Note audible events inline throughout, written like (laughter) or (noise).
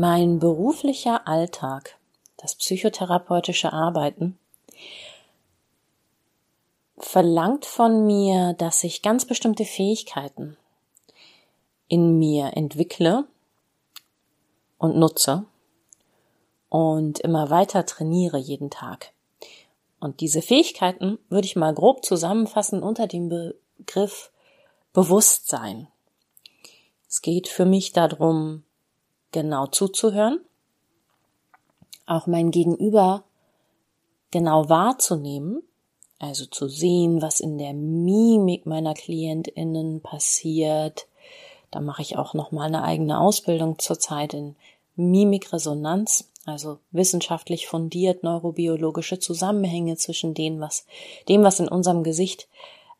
Mein beruflicher Alltag, das psychotherapeutische Arbeiten, verlangt von mir, dass ich ganz bestimmte Fähigkeiten in mir entwickle und nutze und immer weiter trainiere jeden Tag. Und diese Fähigkeiten würde ich mal grob zusammenfassen unter dem Begriff Bewusstsein. Es geht für mich darum, genau zuzuhören, auch mein Gegenüber genau wahrzunehmen, also zu sehen, was in der Mimik meiner Klientinnen passiert. Da mache ich auch noch mal eine eigene Ausbildung zurzeit in Mimikresonanz, also wissenschaftlich fundiert neurobiologische Zusammenhänge zwischen dem, was dem, was in unserem Gesicht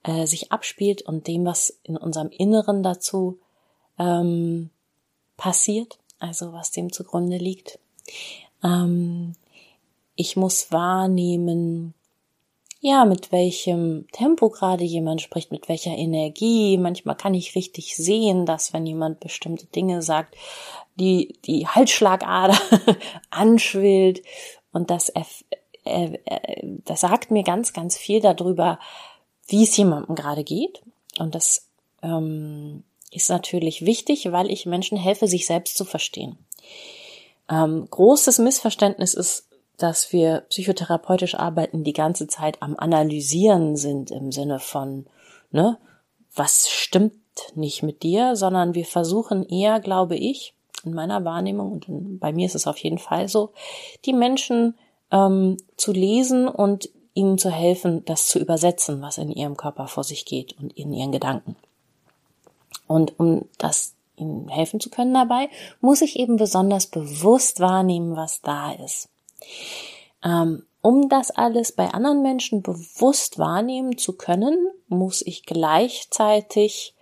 äh, sich abspielt und dem, was in unserem Inneren dazu ähm, passiert also was dem zugrunde liegt. Ähm, ich muss wahrnehmen, ja, mit welchem Tempo gerade jemand spricht, mit welcher Energie. Manchmal kann ich richtig sehen, dass wenn jemand bestimmte Dinge sagt, die, die Halsschlagader (laughs) anschwillt und das, äh, äh, das sagt mir ganz, ganz viel darüber, wie es jemandem gerade geht. Und das ähm, ist natürlich wichtig, weil ich Menschen helfe, sich selbst zu verstehen. Ähm, großes Missverständnis ist, dass wir psychotherapeutisch arbeiten, die ganze Zeit am Analysieren sind im Sinne von, ne, was stimmt nicht mit dir, sondern wir versuchen eher, glaube ich, in meiner Wahrnehmung und bei mir ist es auf jeden Fall so, die Menschen ähm, zu lesen und ihnen zu helfen, das zu übersetzen, was in ihrem Körper vor sich geht und in ihren Gedanken. Und um das ihnen helfen zu können dabei, muss ich eben besonders bewusst wahrnehmen, was da ist. Ähm, um das alles bei anderen Menschen bewusst wahrnehmen zu können, muss ich gleichzeitig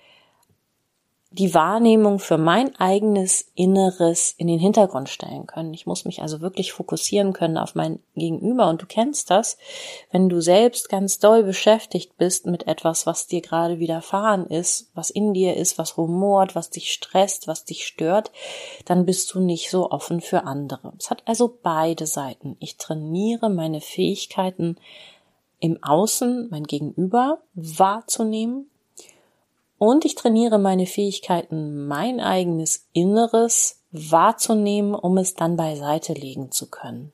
die Wahrnehmung für mein eigenes Inneres in den Hintergrund stellen können. Ich muss mich also wirklich fokussieren können auf mein Gegenüber. Und du kennst das, wenn du selbst ganz doll beschäftigt bist mit etwas, was dir gerade widerfahren ist, was in dir ist, was rumort, was dich stresst, was dich stört, dann bist du nicht so offen für andere. Es hat also beide Seiten. Ich trainiere meine Fähigkeiten im Außen, mein Gegenüber wahrzunehmen und ich trainiere meine Fähigkeiten, mein eigenes Inneres wahrzunehmen, um es dann beiseite legen zu können.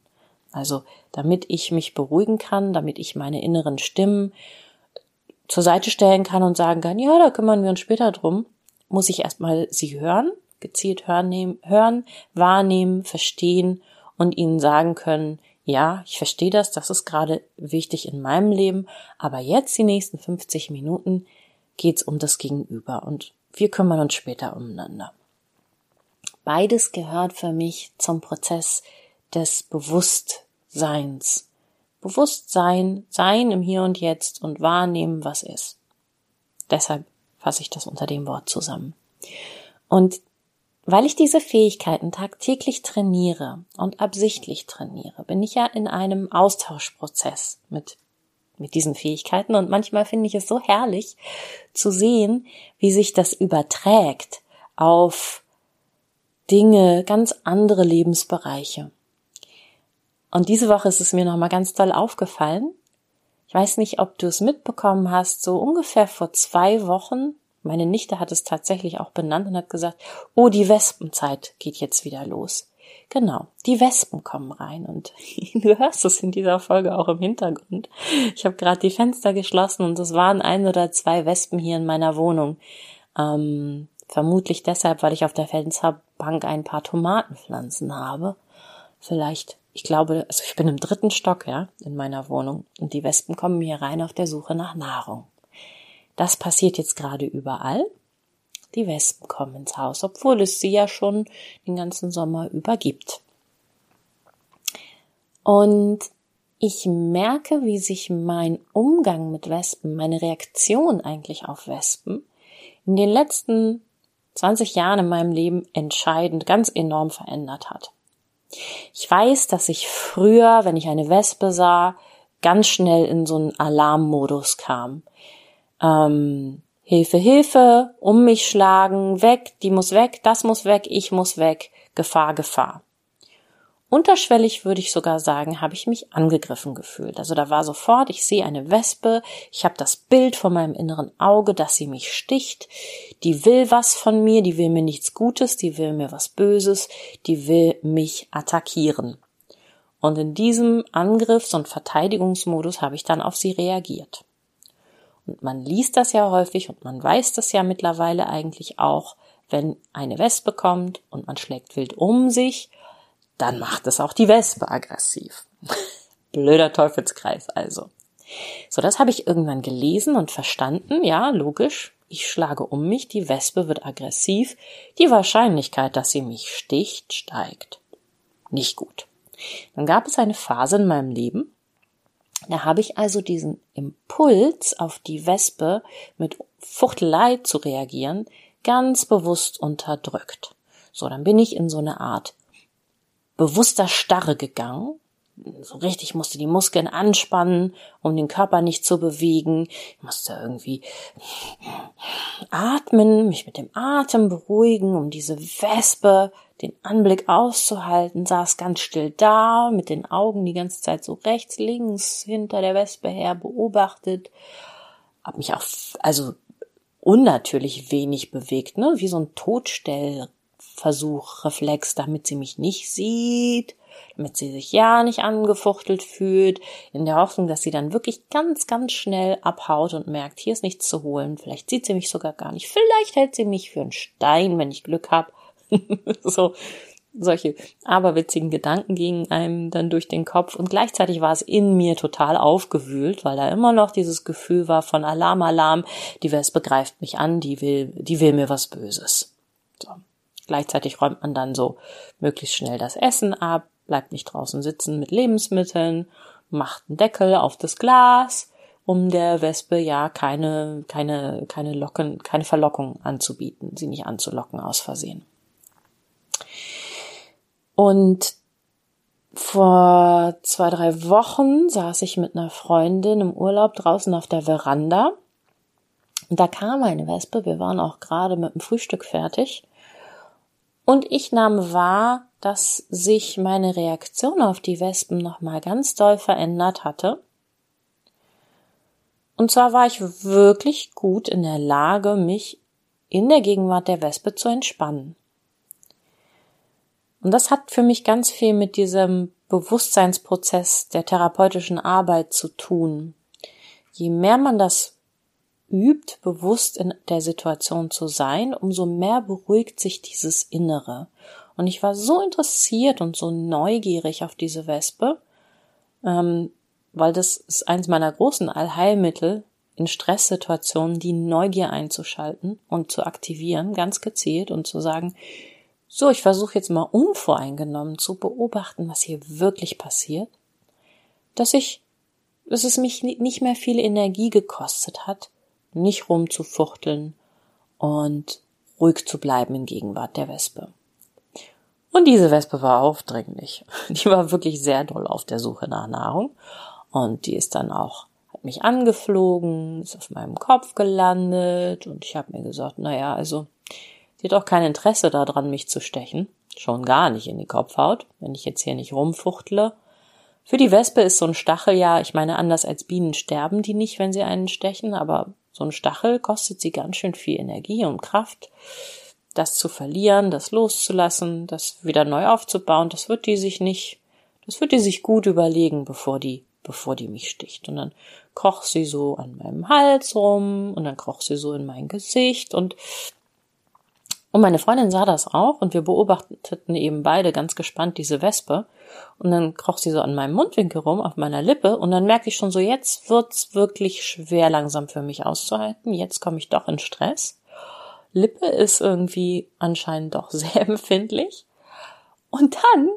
Also damit ich mich beruhigen kann, damit ich meine inneren Stimmen zur Seite stellen kann und sagen kann, ja, da kümmern wir uns später drum, muss ich erstmal sie hören, gezielt hören, hören, wahrnehmen, verstehen und ihnen sagen können, ja, ich verstehe das, das ist gerade wichtig in meinem Leben, aber jetzt die nächsten 50 Minuten geht's um das Gegenüber und wir kümmern uns später umeinander. Beides gehört für mich zum Prozess des Bewusstseins. Bewusstsein, sein im Hier und Jetzt und wahrnehmen, was ist. Deshalb fasse ich das unter dem Wort zusammen. Und weil ich diese Fähigkeiten tagtäglich trainiere und absichtlich trainiere, bin ich ja in einem Austauschprozess mit mit diesen Fähigkeiten. Und manchmal finde ich es so herrlich zu sehen, wie sich das überträgt auf Dinge, ganz andere Lebensbereiche. Und diese Woche ist es mir nochmal ganz toll aufgefallen. Ich weiß nicht, ob du es mitbekommen hast, so ungefähr vor zwei Wochen, meine Nichte hat es tatsächlich auch benannt und hat gesagt, oh, die Wespenzeit geht jetzt wieder los. Genau, die Wespen kommen rein und (laughs) du hörst es in dieser Folge auch im Hintergrund. Ich habe gerade die Fenster geschlossen und es waren ein oder zwei Wespen hier in meiner Wohnung. Ähm, vermutlich deshalb, weil ich auf der Fensterbank ein paar Tomatenpflanzen habe. Vielleicht, ich glaube, also ich bin im dritten Stock, ja, in meiner Wohnung und die Wespen kommen hier rein auf der Suche nach Nahrung. Das passiert jetzt gerade überall die Wespen kommen ins Haus, obwohl es sie ja schon den ganzen Sommer über gibt. Und ich merke, wie sich mein Umgang mit Wespen, meine Reaktion eigentlich auf Wespen in den letzten 20 Jahren in meinem Leben entscheidend, ganz enorm verändert hat. Ich weiß, dass ich früher, wenn ich eine Wespe sah, ganz schnell in so einen Alarmmodus kam. Ähm, Hilfe, Hilfe, um mich schlagen, weg, die muss weg, das muss weg, ich muss weg, Gefahr, Gefahr. Unterschwellig würde ich sogar sagen, habe ich mich angegriffen gefühlt. Also da war sofort, ich sehe eine Wespe, ich habe das Bild vor meinem inneren Auge, dass sie mich sticht, die will was von mir, die will mir nichts Gutes, die will mir was Böses, die will mich attackieren. Und in diesem Angriffs- und Verteidigungsmodus habe ich dann auf sie reagiert. Und man liest das ja häufig und man weiß das ja mittlerweile eigentlich auch, wenn eine Wespe kommt und man schlägt wild um sich dann macht es auch die Wespe aggressiv. (laughs) Blöder Teufelskreis also. So, das habe ich irgendwann gelesen und verstanden. Ja, logisch. Ich schlage um mich, die Wespe wird aggressiv. Die Wahrscheinlichkeit, dass sie mich sticht, steigt. Nicht gut. Dann gab es eine Phase in meinem Leben, da habe ich also diesen Impuls auf die Wespe mit Fuchtelei zu reagieren ganz bewusst unterdrückt. So, dann bin ich in so eine Art bewusster Starre gegangen. So richtig musste die Muskeln anspannen, um den Körper nicht zu bewegen. Ich musste irgendwie atmen, mich mit dem Atem beruhigen, um diese Wespe, den Anblick auszuhalten, saß ganz still da, mit den Augen die ganze Zeit so rechts, links hinter der Wespe her beobachtet, hab mich auch, also unnatürlich wenig bewegt, ne, wie so ein Todstell Versuch, Reflex, damit sie mich nicht sieht, damit sie sich ja nicht angefuchtelt fühlt, in der Hoffnung, dass sie dann wirklich ganz, ganz schnell abhaut und merkt, hier ist nichts zu holen. Vielleicht sieht sie mich sogar gar nicht. Vielleicht hält sie mich für einen Stein, wenn ich Glück habe. (laughs) so, solche aberwitzigen Gedanken gingen einem dann durch den Kopf und gleichzeitig war es in mir total aufgewühlt, weil da immer noch dieses Gefühl war von Alarm, Alarm, die Wespe greift mich an, die will, die will mir was Böses. So. Gleichzeitig räumt man dann so möglichst schnell das Essen ab, bleibt nicht draußen sitzen mit Lebensmitteln, macht einen Deckel auf das Glas, um der Wespe ja keine, keine, keine Locken, keine Verlockung anzubieten, sie nicht anzulocken aus Versehen. Und vor zwei, drei Wochen saß ich mit einer Freundin im Urlaub draußen auf der Veranda. Und da kam eine Wespe. Wir waren auch gerade mit dem Frühstück fertig. Und ich nahm wahr, dass sich meine Reaktion auf die Wespen nochmal ganz doll verändert hatte. Und zwar war ich wirklich gut in der Lage, mich in der Gegenwart der Wespe zu entspannen. Und das hat für mich ganz viel mit diesem Bewusstseinsprozess der therapeutischen Arbeit zu tun. Je mehr man das übt, bewusst in der Situation zu sein, umso mehr beruhigt sich dieses Innere. Und ich war so interessiert und so neugierig auf diese Wespe, ähm, weil das ist eins meiner großen Allheilmittel in Stresssituationen, die Neugier einzuschalten und zu aktivieren, ganz gezielt und zu sagen, so, ich versuche jetzt mal unvoreingenommen zu beobachten, was hier wirklich passiert, dass ich, dass es mich nicht mehr viel Energie gekostet hat, nicht rumzufuchteln und ruhig zu bleiben in Gegenwart der Wespe. Und diese Wespe war aufdringlich. (laughs) Die war wirklich sehr doll auf der Suche nach Nahrung. Und die ist dann auch, hat mich angeflogen, ist auf meinem Kopf gelandet und ich habe mir gesagt, naja, also, sie hat auch kein Interesse daran, mich zu stechen. Schon gar nicht in die Kopfhaut, wenn ich jetzt hier nicht rumfuchtle für die Wespe ist so ein Stachel ja, ich meine, anders als Bienen sterben die nicht, wenn sie einen stechen, aber so ein Stachel kostet sie ganz schön viel Energie und Kraft. Das zu verlieren, das loszulassen, das wieder neu aufzubauen, das wird die sich nicht, das wird die sich gut überlegen, bevor die, bevor die mich sticht. Und dann kroch sie so an meinem Hals rum und dann kroch sie so in mein Gesicht und und meine Freundin sah das auch und wir beobachteten eben beide ganz gespannt diese Wespe. Und dann kroch sie so an meinem Mundwinkel rum, auf meiner Lippe. Und dann merke ich schon so, jetzt wird's wirklich schwer langsam für mich auszuhalten. Jetzt komme ich doch in Stress. Lippe ist irgendwie anscheinend doch (laughs) sehr empfindlich. Und dann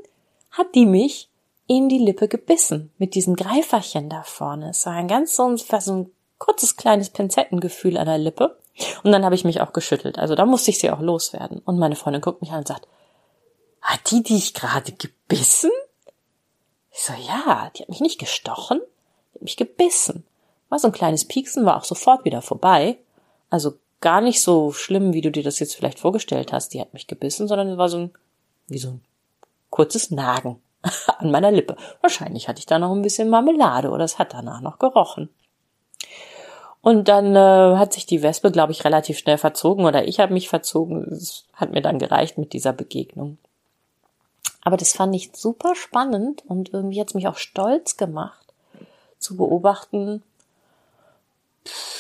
hat die mich in die Lippe gebissen mit diesem Greiferchen da vorne. Es war ein ganz so ein, so ein kurzes kleines Pinzettengefühl an der Lippe. Und dann habe ich mich auch geschüttelt. Also da musste ich sie auch loswerden. Und meine Freundin guckt mich an und sagt, hat die dich gerade gebissen? Ich so, ja, die hat mich nicht gestochen, die hat mich gebissen. War so ein kleines Pieksen, war auch sofort wieder vorbei. Also gar nicht so schlimm, wie du dir das jetzt vielleicht vorgestellt hast. Die hat mich gebissen, sondern es war so ein, wie so ein kurzes Nagen (laughs) an meiner Lippe. Wahrscheinlich hatte ich da noch ein bisschen Marmelade oder es hat danach noch gerochen. Und dann äh, hat sich die Wespe, glaube ich, relativ schnell verzogen oder ich habe mich verzogen. Es hat mir dann gereicht mit dieser Begegnung. Aber das fand ich super spannend und irgendwie hat es mich auch stolz gemacht zu beobachten.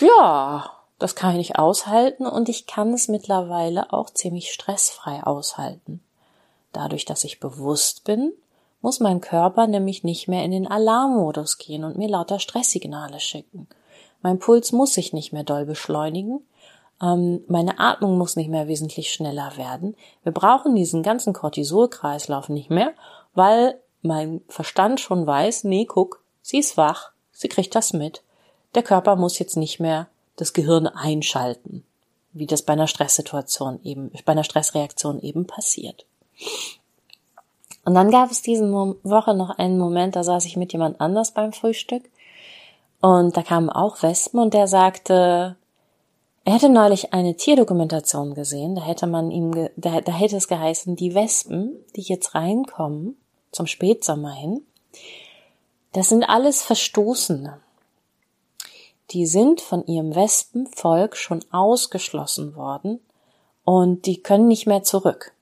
Ja, das kann ich nicht aushalten und ich kann es mittlerweile auch ziemlich stressfrei aushalten. Dadurch, dass ich bewusst bin, muss mein Körper nämlich nicht mehr in den Alarmmodus gehen und mir lauter Stresssignale schicken. Mein Puls muss sich nicht mehr doll beschleunigen. Ähm, meine Atmung muss nicht mehr wesentlich schneller werden. Wir brauchen diesen ganzen Cortisolkreislauf nicht mehr, weil mein Verstand schon weiß, nee, guck, sie ist wach, sie kriegt das mit. Der Körper muss jetzt nicht mehr das Gehirn einschalten, wie das bei einer Stresssituation eben, bei einer Stressreaktion eben passiert. Und dann gab es diesen Woche noch einen Moment, da saß ich mit jemand anders beim Frühstück und da kamen auch Wespen und der sagte, er hätte neulich eine Tierdokumentation gesehen, da hätte man ihm, da, da hätte es geheißen, die Wespen, die jetzt reinkommen, zum Spätsommer hin, das sind alles Verstoßene. Die sind von ihrem Wespenvolk schon ausgeschlossen worden und die können nicht mehr zurück.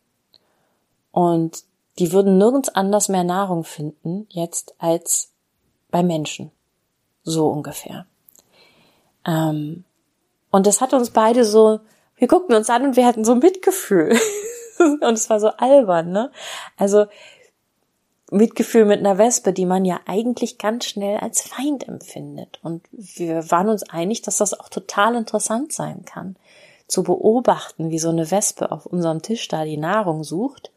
Und die würden nirgends anders mehr Nahrung finden jetzt als bei Menschen. So ungefähr. Ähm, und das hat uns beide so, wir guckten uns an und wir hatten so Mitgefühl. (laughs) und es war so albern, ne? Also Mitgefühl mit einer Wespe, die man ja eigentlich ganz schnell als Feind empfindet. Und wir waren uns einig, dass das auch total interessant sein kann, zu beobachten, wie so eine Wespe auf unserem Tisch da die Nahrung sucht.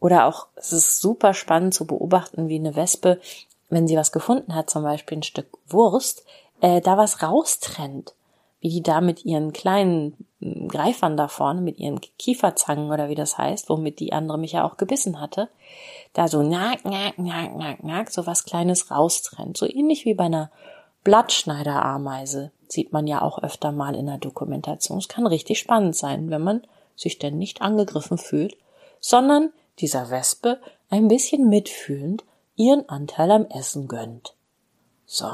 Oder auch, es ist super spannend zu beobachten, wie eine Wespe wenn sie was gefunden hat, zum Beispiel ein Stück Wurst, äh, da was raustrennt. Wie die da mit ihren kleinen Greifern da vorne, mit ihren Kieferzangen oder wie das heißt, womit die andere mich ja auch gebissen hatte, da so nack, nack, nack, nack, nack, so was Kleines raustrennt. So ähnlich wie bei einer Blattschneiderameise sieht man ja auch öfter mal in der Dokumentation. Es kann richtig spannend sein, wenn man sich denn nicht angegriffen fühlt, sondern dieser Wespe ein bisschen mitfühlend ihren Anteil am Essen gönnt. So.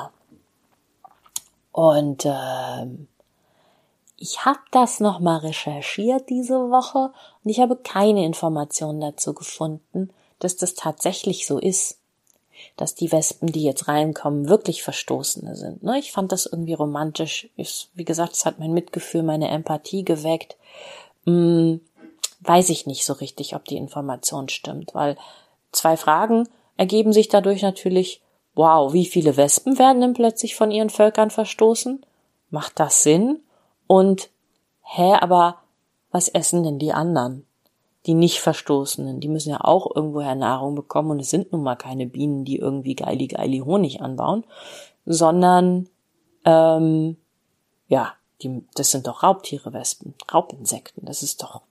Und ähm, ich habe das nochmal recherchiert diese Woche und ich habe keine Informationen dazu gefunden, dass das tatsächlich so ist. Dass die Wespen, die jetzt reinkommen, wirklich Verstoßene sind. Ne? Ich fand das irgendwie romantisch. Ich, wie gesagt, es hat mein Mitgefühl, meine Empathie geweckt. Hm, weiß ich nicht so richtig, ob die Information stimmt, weil zwei Fragen ergeben sich dadurch natürlich, wow, wie viele Wespen werden denn plötzlich von ihren Völkern verstoßen? Macht das Sinn? Und, hä, aber was essen denn die anderen? Die nicht Verstoßenen, die müssen ja auch irgendwoher Nahrung bekommen und es sind nun mal keine Bienen, die irgendwie geili geili Honig anbauen, sondern ähm, ja, die, das sind doch Raubtiere, Wespen, Raubinsekten. Das ist doch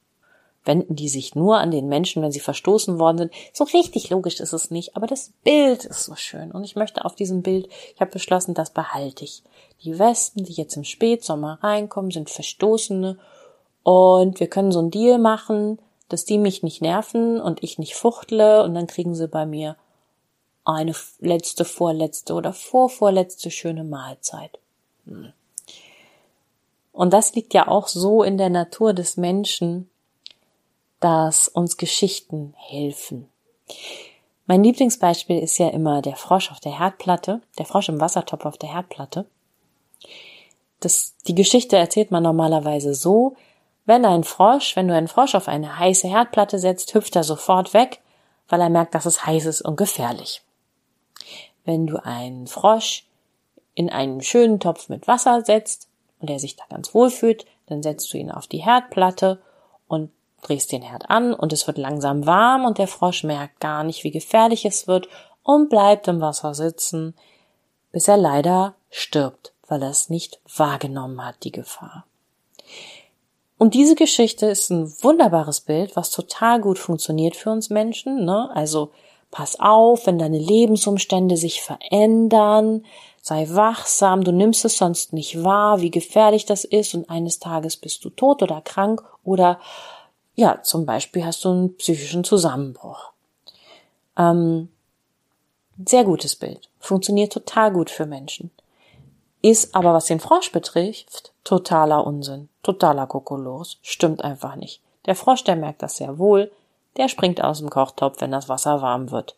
wenden die sich nur an den Menschen, wenn sie verstoßen worden sind. So richtig logisch ist es nicht, aber das Bild ist so schön und ich möchte auf diesem Bild, ich habe beschlossen, das behalte ich. Die Wespen, die jetzt im Spätsommer reinkommen, sind Verstoßene und wir können so einen Deal machen, dass die mich nicht nerven und ich nicht fuchtle und dann kriegen sie bei mir eine letzte, vorletzte oder vorvorletzte schöne Mahlzeit. Hm. Und das liegt ja auch so in der Natur des Menschen, dass uns Geschichten helfen. Mein Lieblingsbeispiel ist ja immer der Frosch auf der Herdplatte, der Frosch im Wassertopf auf der Herdplatte. Das, die Geschichte erzählt man normalerweise so, wenn ein Frosch, wenn du einen Frosch auf eine heiße Herdplatte setzt, hüpft er sofort weg, weil er merkt, dass es heiß ist und gefährlich. Wenn du einen Frosch in einen schönen Topf mit Wasser setzt und er sich da ganz wohl fühlt, dann setzt du ihn auf die Herdplatte und drehst den Herd an und es wird langsam warm und der Frosch merkt gar nicht, wie gefährlich es wird und bleibt im Wasser sitzen, bis er leider stirbt, weil er es nicht wahrgenommen hat, die Gefahr. Und diese Geschichte ist ein wunderbares Bild, was total gut funktioniert für uns Menschen. Ne? Also pass auf, wenn deine Lebensumstände sich verändern, sei wachsam, du nimmst es sonst nicht wahr, wie gefährlich das ist und eines Tages bist du tot oder krank oder ja, zum Beispiel hast du einen psychischen Zusammenbruch. Ähm, sehr gutes Bild. Funktioniert total gut für Menschen. Ist aber, was den Frosch betrifft, totaler Unsinn. Totaler Kokolores. Stimmt einfach nicht. Der Frosch, der merkt das sehr wohl. Der springt aus dem Kochtopf, wenn das Wasser warm wird.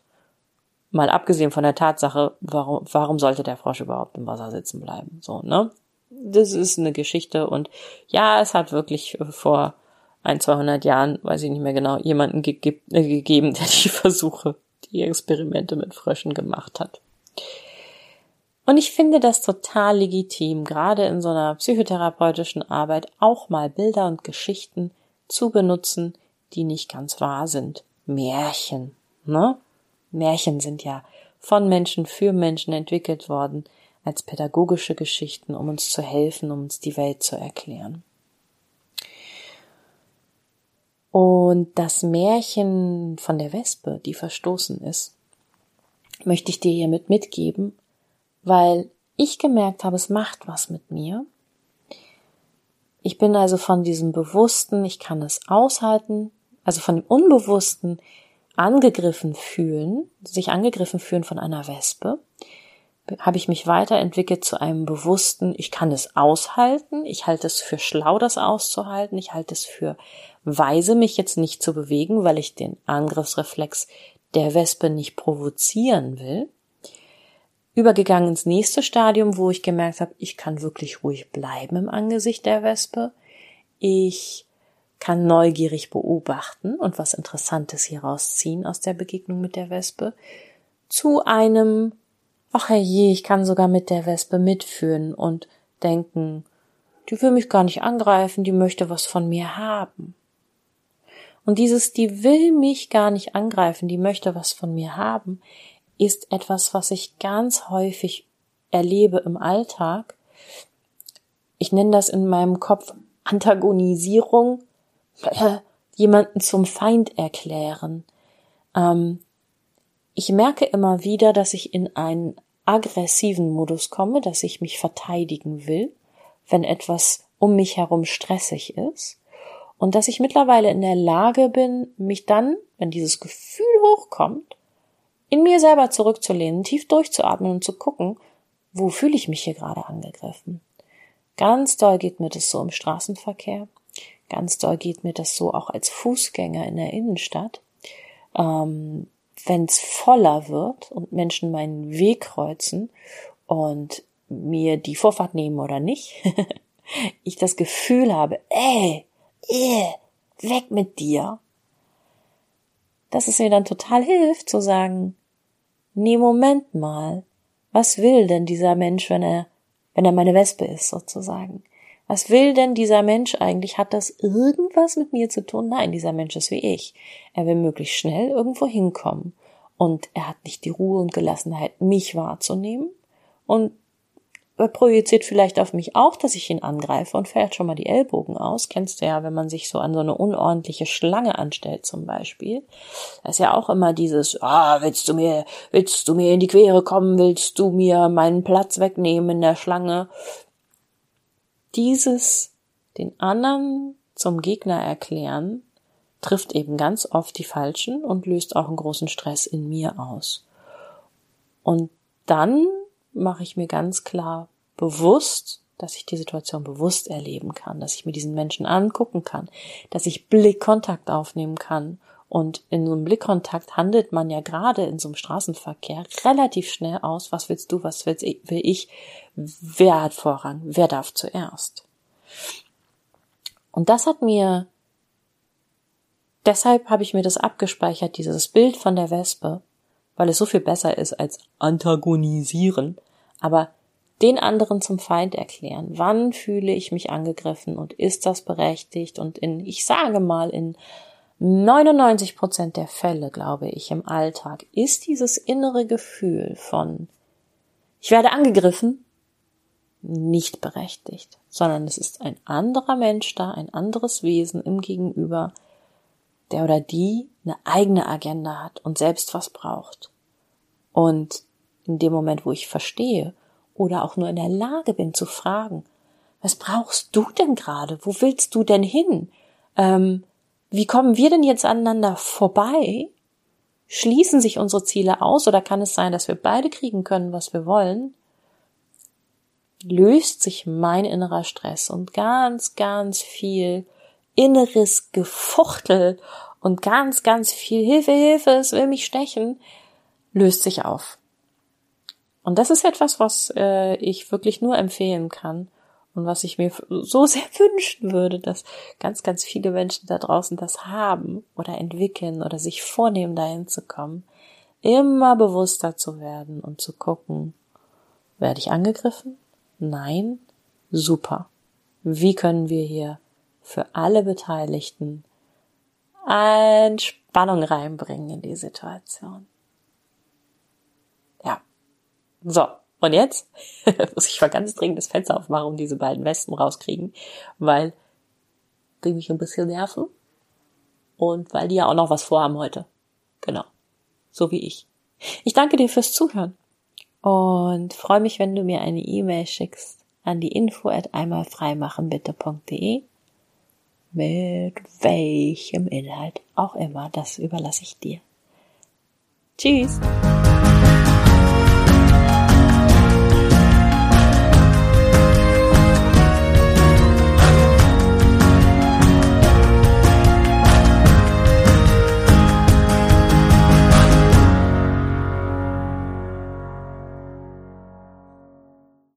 Mal abgesehen von der Tatsache, warum, warum sollte der Frosch überhaupt im Wasser sitzen bleiben? So, ne? Das ist eine Geschichte und ja, es hat wirklich vor ein, 200 Jahren, weiß ich nicht mehr genau, jemanden ge äh, gegeben, (laughs) der die Versuche, die Experimente mit Fröschen gemacht hat. Und ich finde das total legitim, gerade in so einer psychotherapeutischen Arbeit auch mal Bilder und Geschichten zu benutzen, die nicht ganz wahr sind. Märchen, ne? Märchen sind ja von Menschen für Menschen entwickelt worden als pädagogische Geschichten, um uns zu helfen, um uns die Welt zu erklären. Und das Märchen von der Wespe, die verstoßen ist, möchte ich dir hiermit mitgeben, weil ich gemerkt habe, es macht was mit mir. Ich bin also von diesem Bewussten, ich kann es aushalten, also von dem Unbewussten angegriffen fühlen, sich angegriffen fühlen von einer Wespe, habe ich mich weiterentwickelt zu einem bewussten, ich kann es aushalten, ich halte es für schlau, das auszuhalten, ich halte es für weise, mich jetzt nicht zu bewegen, weil ich den Angriffsreflex der Wespe nicht provozieren will. Übergegangen ins nächste Stadium, wo ich gemerkt habe, ich kann wirklich ruhig bleiben im Angesicht der Wespe. Ich kann neugierig beobachten und was Interessantes hieraus ziehen aus der Begegnung mit der Wespe, zu einem, ach herrje, ich kann sogar mit der Wespe mitführen und denken, die will mich gar nicht angreifen, die möchte was von mir haben. Und dieses, die will mich gar nicht angreifen, die möchte was von mir haben, ist etwas, was ich ganz häufig erlebe im Alltag. Ich nenne das in meinem Kopf Antagonisierung (laughs) jemanden zum Feind erklären. Ähm, ich merke immer wieder, dass ich in einen aggressiven Modus komme, dass ich mich verteidigen will, wenn etwas um mich herum stressig ist. Und dass ich mittlerweile in der Lage bin, mich dann, wenn dieses Gefühl hochkommt, in mir selber zurückzulehnen, tief durchzuatmen und zu gucken, wo fühle ich mich hier gerade angegriffen. Ganz doll geht mir das so im Straßenverkehr. Ganz doll geht mir das so auch als Fußgänger in der Innenstadt. Ähm, Wenn es voller wird und Menschen meinen Weg kreuzen und mir die Vorfahrt nehmen oder nicht, (laughs) ich das Gefühl habe, ey, ey, weg mit dir, dass es mir dann total hilft zu sagen, nee, Moment mal, was will denn dieser Mensch, wenn er, wenn er meine Wespe ist, sozusagen? Was will denn dieser Mensch eigentlich? Hat das irgendwas mit mir zu tun? Nein, dieser Mensch ist wie ich. Er will möglichst schnell irgendwo hinkommen. Und er hat nicht die Ruhe und Gelassenheit, mich wahrzunehmen. Und projiziert vielleicht auf mich auch, dass ich ihn angreife und fährt schon mal die Ellbogen aus. Kennst du ja, wenn man sich so an so eine unordentliche Schlange anstellt zum Beispiel. Da ist ja auch immer dieses, ah, willst du mir, willst du mir in die Quere kommen, willst du mir meinen Platz wegnehmen in der Schlange? dieses den anderen zum Gegner erklären, trifft eben ganz oft die Falschen und löst auch einen großen Stress in mir aus. Und dann mache ich mir ganz klar bewusst, dass ich die Situation bewusst erleben kann, dass ich mir diesen Menschen angucken kann, dass ich Blickkontakt aufnehmen kann. Und in so einem Blickkontakt handelt man ja gerade in so einem Straßenverkehr relativ schnell aus, was willst du, was will ich, wer hat Vorrang, wer darf zuerst. Und das hat mir, deshalb habe ich mir das abgespeichert, dieses Bild von der Wespe, weil es so viel besser ist als antagonisieren, aber den anderen zum Feind erklären. Wann fühle ich mich angegriffen und ist das berechtigt? Und in, ich sage mal, in 99 Prozent der Fälle, glaube ich, im Alltag ist dieses innere Gefühl von ich werde angegriffen nicht berechtigt, sondern es ist ein anderer Mensch da, ein anderes Wesen im Gegenüber, der oder die eine eigene Agenda hat und selbst was braucht. Und in dem Moment, wo ich verstehe oder auch nur in der Lage bin zu fragen, was brauchst du denn gerade? Wo willst du denn hin? Ähm, wie kommen wir denn jetzt aneinander vorbei? Schließen sich unsere Ziele aus oder kann es sein, dass wir beide kriegen können, was wir wollen? Löst sich mein innerer Stress und ganz, ganz viel inneres Gefuchtel und ganz, ganz viel Hilfe, Hilfe, es will mich stechen, löst sich auf. Und das ist etwas, was äh, ich wirklich nur empfehlen kann und was ich mir so sehr (laughs) wünschen würde, dass ganz, ganz viele Menschen da draußen das haben oder entwickeln oder sich vornehmen, dahin zu kommen, immer bewusster zu werden und zu gucken, werde ich angegriffen? Nein? Super. Wie können wir hier für alle Beteiligten Entspannung reinbringen in die Situation? Ja. So. Und jetzt (laughs) muss ich mal ganz dringend das Fenster aufmachen und diese beiden Westen rauskriegen, weil die mich ein bisschen nerven und weil die ja auch noch was vorhaben heute. Genau. So wie ich. Ich danke dir fürs Zuhören und freue mich, wenn du mir eine E-Mail schickst an die info at einmalfreimachenbitte.de mit welchem Inhalt auch immer. Das überlasse ich dir. Tschüss.